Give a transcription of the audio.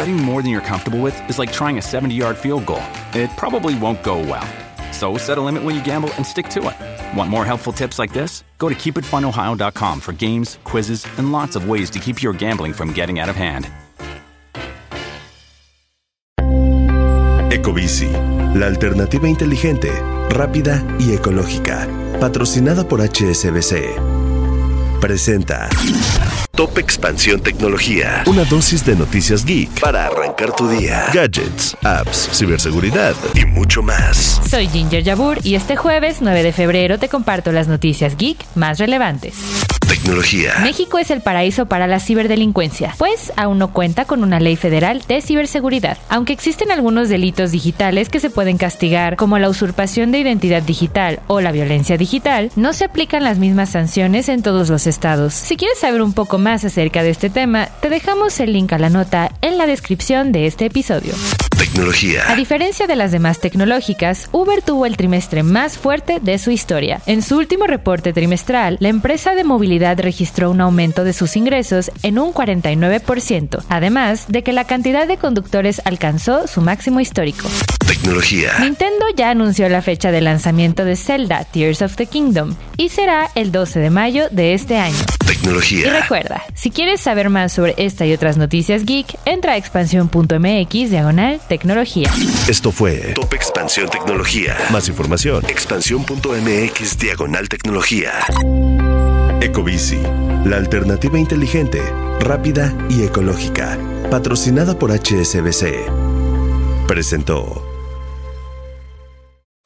Betting more than you're comfortable with is like trying a 70 yard field goal. It probably won't go well. So set a limit when you gamble and stick to it. Want more helpful tips like this? Go to keepitfunohio.com for games, quizzes, and lots of ways to keep your gambling from getting out of hand. Ecobici, la alternativa inteligente, rápida y ecológica. Patrocinada por HSBC. Presenta Top Expansión Tecnología. Una dosis de noticias geek para arrancar tu día. Gadgets, apps, ciberseguridad y mucho más. Soy Ginger Yabur y este jueves 9 de febrero te comparto las noticias geek más relevantes. Tecnología. México es el paraíso para la ciberdelincuencia, pues aún no cuenta con una ley federal de ciberseguridad. Aunque existen algunos delitos digitales que se pueden castigar, como la usurpación de identidad digital o la violencia digital, no se aplican las mismas sanciones en todos los estados. Si quieres saber un poco más acerca de este tema, te dejamos el link a la nota en la descripción de este episodio. A diferencia de las demás tecnológicas, Uber tuvo el trimestre más fuerte de su historia. En su último reporte trimestral, la empresa de movilidad registró un aumento de sus ingresos en un 49%, además de que la cantidad de conductores alcanzó su máximo histórico. Tecnología. Nintendo ya anunció la fecha de lanzamiento de Zelda Tears of the Kingdom y será el 12 de mayo de este año. Tecnología. Y recuerda, si quieres saber más sobre esta y otras noticias geek, entra a expansión.mx diagonal tecnología. Esto fue Top Expansión Tecnología. Más información. Expansión.mx diagonal tecnología. Ecobici, la alternativa inteligente, rápida y ecológica. Patrocinada por HSBC. Presentó.